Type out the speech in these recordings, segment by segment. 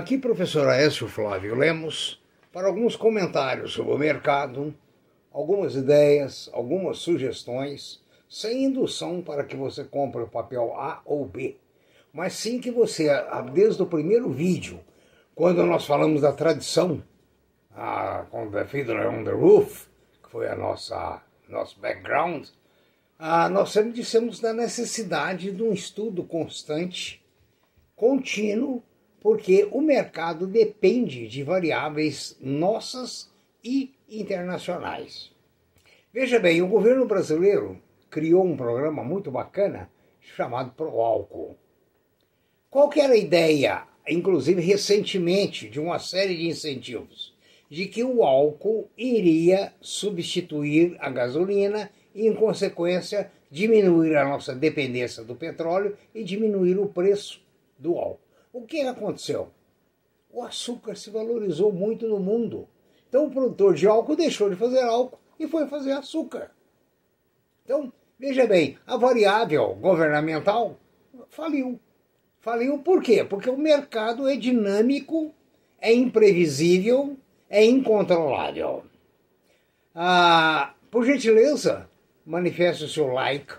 Aqui, professor Aécio Flávio Lemos, para alguns comentários sobre o mercado, algumas ideias, algumas sugestões, sem indução para que você compre o papel A ou B, mas sim que você, desde o primeiro vídeo, quando nós falamos da tradição, a, com The Fiddler on the Roof, que foi a nossa nosso background, a, nós sempre dissemos da necessidade de um estudo constante, contínuo, porque o mercado depende de variáveis nossas e internacionais. Veja bem, o governo brasileiro criou um programa muito bacana chamado Pro Álcool. Qual que era a ideia, inclusive recentemente, de uma série de incentivos? De que o álcool iria substituir a gasolina e, em consequência, diminuir a nossa dependência do petróleo e diminuir o preço do álcool. O que aconteceu? O açúcar se valorizou muito no mundo. Então o produtor de álcool deixou de fazer álcool e foi fazer açúcar. Então, veja bem, a variável governamental faliu. Faliu por quê? Porque o mercado é dinâmico, é imprevisível, é incontrolável. Ah, por gentileza, manifeste o seu like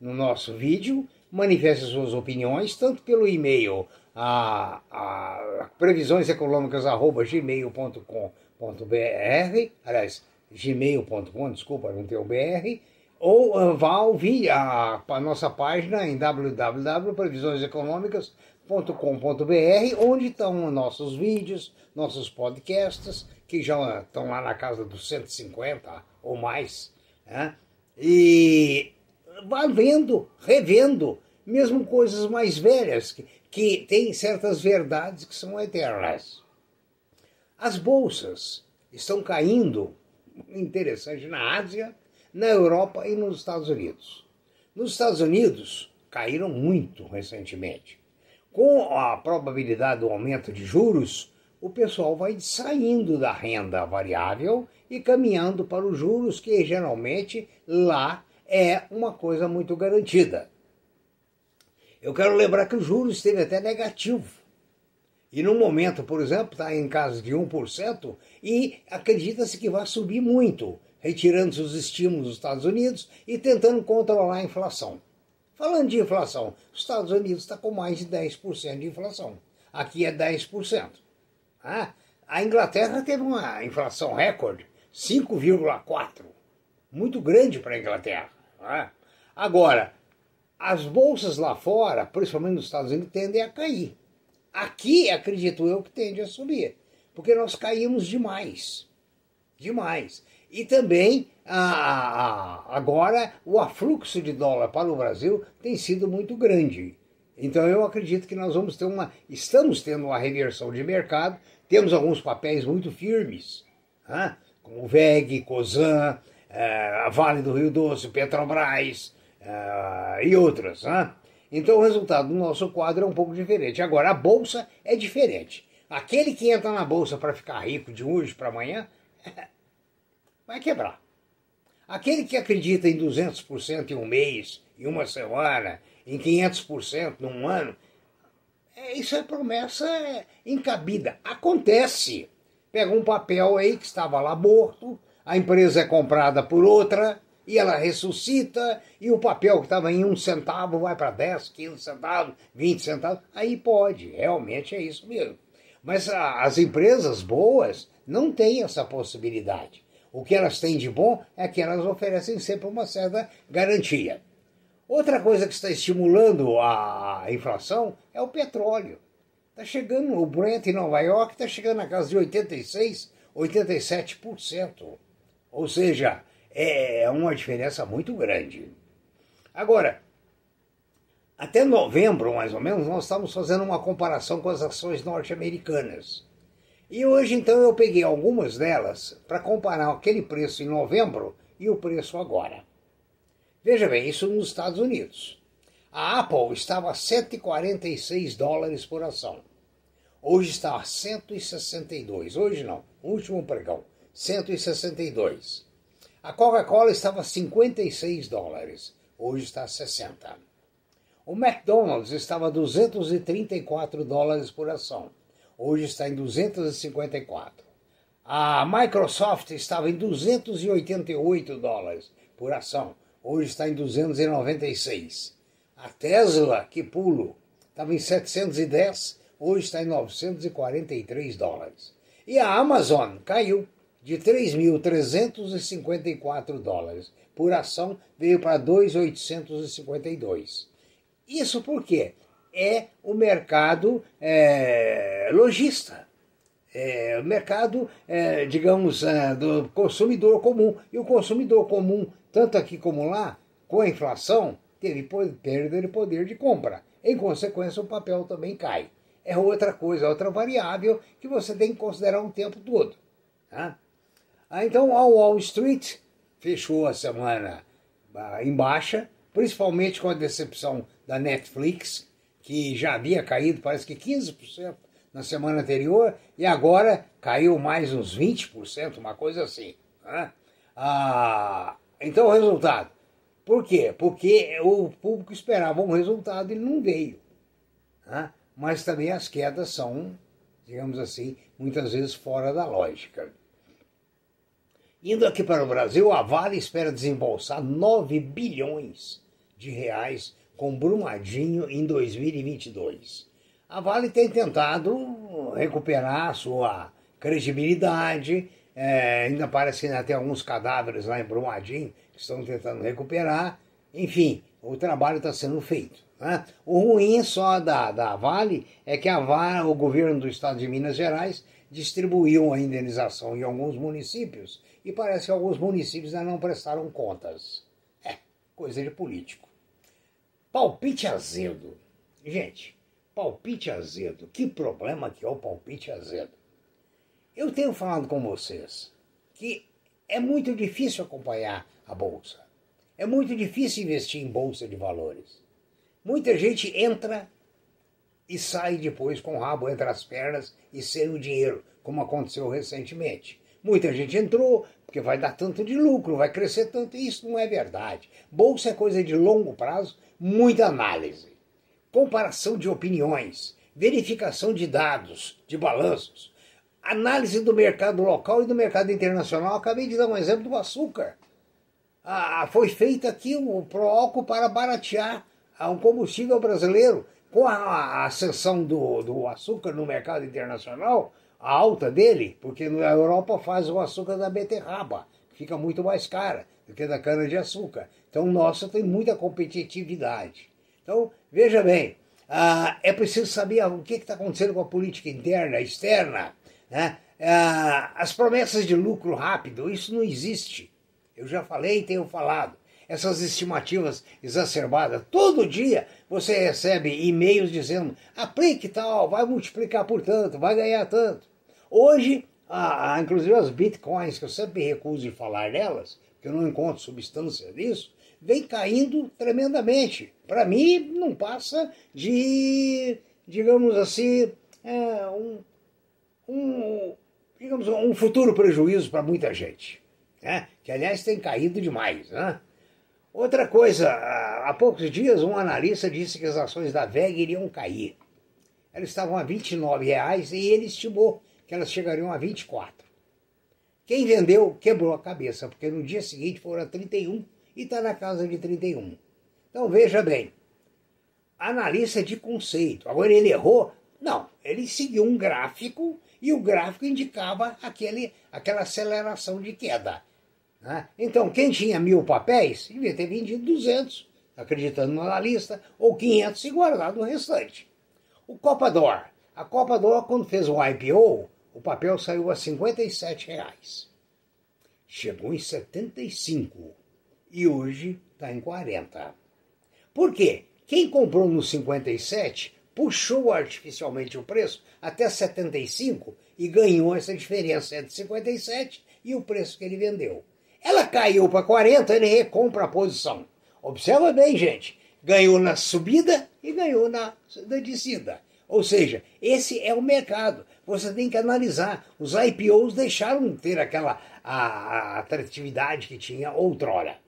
no nosso vídeo, manifeste suas opiniões, tanto pelo e-mail a, a previsõeseconômicas.gmail.com.br, aliás, gmail.com, desculpa, não tem o BR, ou uh, vá ouvir a, a nossa página em www.previsioneseconômicas.com.br, onde estão nossos vídeos, nossos podcasts, que já estão lá na casa dos 150 ou mais. Né? E vá vendo, revendo, mesmo coisas mais velhas, que, que têm certas verdades que são eternas. As bolsas estão caindo, interessante, na Ásia, na Europa e nos Estados Unidos. Nos Estados Unidos, caíram muito recentemente. Com a probabilidade do aumento de juros, o pessoal vai saindo da renda variável e caminhando para os juros, que geralmente lá é uma coisa muito garantida. Eu quero lembrar que o juros esteve até negativo. E no momento, por exemplo, está em casa de 1% e acredita-se que vai subir muito, retirando os estímulos dos Estados Unidos e tentando controlar a inflação. Falando de inflação, os Estados Unidos está com mais de 10% de inflação. Aqui é 10%. Ah, a Inglaterra teve uma inflação recorde, 5,4%. Muito grande para a Inglaterra. Ah. Agora, as bolsas lá fora, principalmente nos Estados Unidos, tendem a cair. Aqui, acredito eu, que tende a subir, porque nós caímos demais. Demais. E também, agora, o afluxo de dólar para o Brasil tem sido muito grande. Então eu acredito que nós vamos ter uma. Estamos tendo uma reversão de mercado, temos alguns papéis muito firmes, né? como VEG, COSAN, eh, Vale do Rio Doce, Petrobras, uh, e outras. Né? Então o resultado do nosso quadro é um pouco diferente. Agora, a bolsa é diferente. Aquele que entra na bolsa para ficar rico de hoje para amanhã vai quebrar. Aquele que acredita em 200% em um mês, em uma semana, em 500% num ano, é, isso é promessa encabida. Acontece. Pega um papel aí que estava lá morto, a empresa é comprada por outra, e ela ressuscita, e o papel que estava em um centavo vai para 10, 15 centavos, 20 centavos. Aí pode, realmente é isso mesmo. Mas as empresas boas não têm essa possibilidade. O que elas têm de bom é que elas oferecem sempre uma certa garantia. Outra coisa que está estimulando a inflação é o petróleo. Está chegando, o Brent em Nova York está chegando na casa de 86, 87%. Ou seja, é uma diferença muito grande. Agora, até novembro, mais ou menos, nós estávamos fazendo uma comparação com as ações norte-americanas. E hoje, então, eu peguei algumas delas para comparar aquele preço em novembro e o preço agora. Veja bem, isso nos Estados Unidos. A Apple estava a 146 dólares por ação. Hoje está a 162. Hoje não, último pregão, 162. A Coca-Cola estava a 56 dólares, hoje está a 60. O McDonald's estava a 234 dólares por ação, hoje está em 254. A Microsoft estava em 288 dólares por ação, hoje está em 296. A Tesla, que pulo, estava em 710, hoje está em 943 dólares. E a Amazon caiu de 3.354 dólares por ação, veio para 2.852. Isso por quê? É o mercado é, lojista. É, o mercado, é, digamos, é, do consumidor comum. E o consumidor comum, tanto aqui como lá, com a inflação, teve perda de poder de compra. Em consequência, o papel também cai. É outra coisa, outra variável que você tem que considerar o tempo todo. Tá? Ah, então, a Wall Street fechou a semana ah, em baixa, principalmente com a decepção da Netflix, que já havia caído, parece que 15% na semana anterior, e agora caiu mais uns 20%, uma coisa assim. Né? Ah, então, o resultado. Por quê? Porque o público esperava um resultado e não veio. Né? Mas também as quedas são, digamos assim, muitas vezes fora da lógica. Indo aqui para o Brasil, a Vale espera desembolsar 9 bilhões de reais com Brumadinho em 2022. A Vale tem tentado recuperar sua credibilidade, é, ainda parece que ainda tem alguns cadáveres lá em Brumadinho que estão tentando recuperar. Enfim, o trabalho está sendo feito. Né? O ruim só da, da Vale é que a Vale, o governo do estado de Minas Gerais distribuiu a indenização em alguns municípios e parece que alguns municípios ainda não prestaram contas. É, coisa de político. Palpite azedo. Gente, palpite azedo. Que problema que é o palpite azedo? Eu tenho falado com vocês que é muito difícil acompanhar a bolsa. É muito difícil investir em bolsa de valores. Muita gente entra e sai depois com o rabo entre as pernas e sem o dinheiro, como aconteceu recentemente. Muita gente entrou porque vai dar tanto de lucro, vai crescer tanto, isso não é verdade. Bolsa é coisa de longo prazo, muita análise, comparação de opiniões, verificação de dados, de balanços, análise do mercado local e do mercado internacional. Acabei de dar um exemplo do açúcar. Ah, foi feito aqui o Proálcool para baratear um combustível brasileiro. Com a ascensão do, do açúcar no mercado internacional, a alta dele, porque na Europa faz o açúcar da beterraba, que fica muito mais cara do que da cana-de-açúcar. Então, o nosso tem muita competitividade. Então, veja bem, ah, é preciso saber o que está acontecendo com a política interna, externa. Né? Ah, as promessas de lucro rápido, isso não existe. Eu já falei e tenho falado. Essas estimativas exacerbadas. Todo dia você recebe e-mails dizendo aplique tal, vai multiplicar por tanto, vai ganhar tanto. Hoje, a, a, inclusive as bitcoins, que eu sempre recuso de falar delas, porque eu não encontro substância disso, vem caindo tremendamente. Para mim, não passa de, digamos assim, é, um, um, digamos, um futuro prejuízo para muita gente né? que aliás tem caído demais. Né? Outra coisa, há poucos dias um analista disse que as ações da VEG iriam cair. Elas estavam a 29 reais e ele estimou que elas chegariam a 24. Quem vendeu quebrou a cabeça, porque no dia seguinte foram a 31 e está na casa de 31. Então veja bem, analista de conceito. Agora ele errou? Não, ele seguiu um gráfico e o gráfico indicava aquele, aquela aceleração de queda. Né? Então, quem tinha mil papéis devia ter vendido 200, acreditando no analista, ou 500 e guardado o restante. O Copa D'Or. A Copa D'Or, quando fez o IPO, o papel saiu a 57 reais. Chegou em 75 e hoje está em 40. Por quê? Quem comprou no 57 puxou artificialmente o preço até 75 e ganhou essa diferença entre 57 e o preço que ele vendeu. Ela caiu para 40, ele recompra a posição. Observa bem, gente. Ganhou na subida e ganhou na, na descida. Ou seja, esse é o mercado. Você tem que analisar. Os IPOs deixaram de ter aquela a, a atratividade que tinha outrora.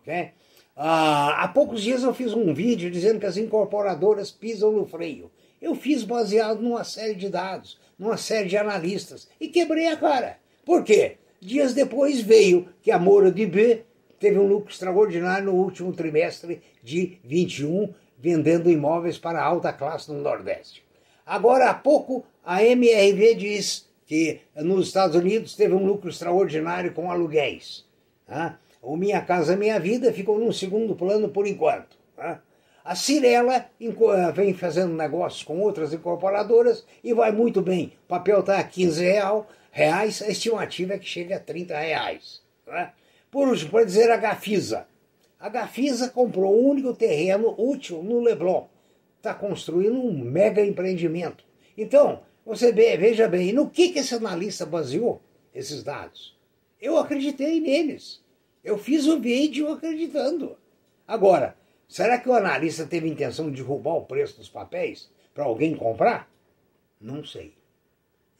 Okay? Ah, há poucos dias eu fiz um vídeo dizendo que as incorporadoras pisam no freio. Eu fiz baseado numa série de dados. numa série de analistas e quebrei a cara. Por quê? Dias depois veio que a Moura de B teve um lucro extraordinário no último trimestre de 21, vendendo imóveis para alta classe no Nordeste. Agora há pouco a MRV diz que nos Estados Unidos teve um lucro extraordinário com aluguéis. Tá? O Minha Casa Minha Vida ficou num segundo plano por enquanto. Tá? A Cirela vem fazendo negócios com outras incorporadoras e vai muito bem. O papel está a 15 real, reais, a estimativa é que chega a 30 reais. Tá? Por último, para dizer a Gafisa. A Gafisa comprou o único terreno útil no Leblon. Está construindo um mega empreendimento. Então, você veja bem, no que, que esse analista baseou esses dados? Eu acreditei neles. Eu fiz o vídeo acreditando. Agora, será que o analista teve intenção de derrubar o preço dos papéis para alguém comprar? Não sei.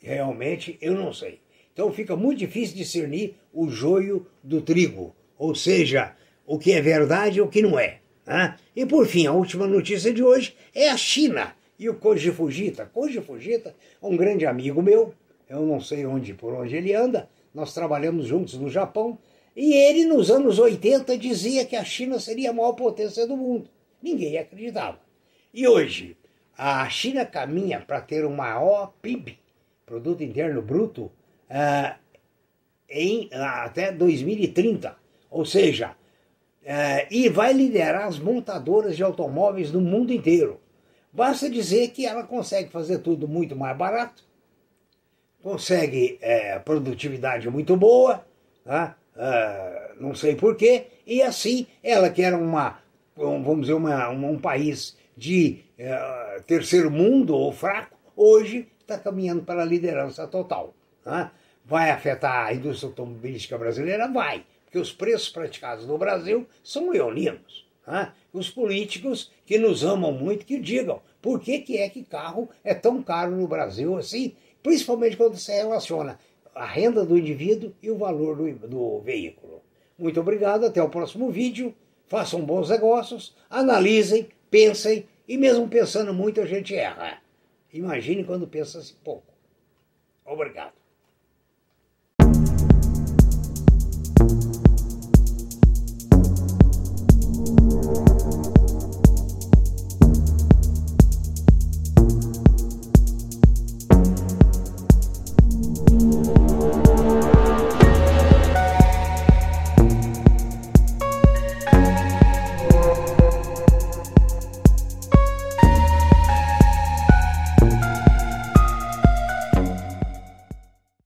Realmente eu não sei. Então fica muito difícil discernir o joio do trigo, ou seja, o que é verdade e o que não é. Né? E por fim, a última notícia de hoje é a China e o Koji Fujita. Koji Fujita é um grande amigo meu, eu não sei onde por onde ele anda, nós trabalhamos juntos no Japão, e ele nos anos 80 dizia que a China seria a maior potência do mundo. Ninguém acreditava. E hoje, a China caminha para ter o maior PIB, Produto Interno Bruto, uh, em, uh, até 2030. Ou seja, uh, e vai liderar as montadoras de automóveis no mundo inteiro. Basta dizer que ela consegue fazer tudo muito mais barato, consegue é, produtividade muito boa, né? não sei porquê, e assim ela que era uma, vamos dizer, uma, um país de uh, terceiro mundo ou fraco, hoje está caminhando para a liderança total. Né? Vai afetar a indústria automobilística brasileira? Vai, porque os preços praticados no Brasil são leoninos. Né? Os políticos que nos amam muito que digam por que, que é que carro é tão caro no Brasil assim, principalmente quando se relaciona a renda do indivíduo e o valor do, do veículo. Muito obrigado, até o próximo vídeo. Façam bons negócios, analisem, pensem e mesmo pensando muito a gente erra. Imagine quando pensa-se pouco. Obrigado.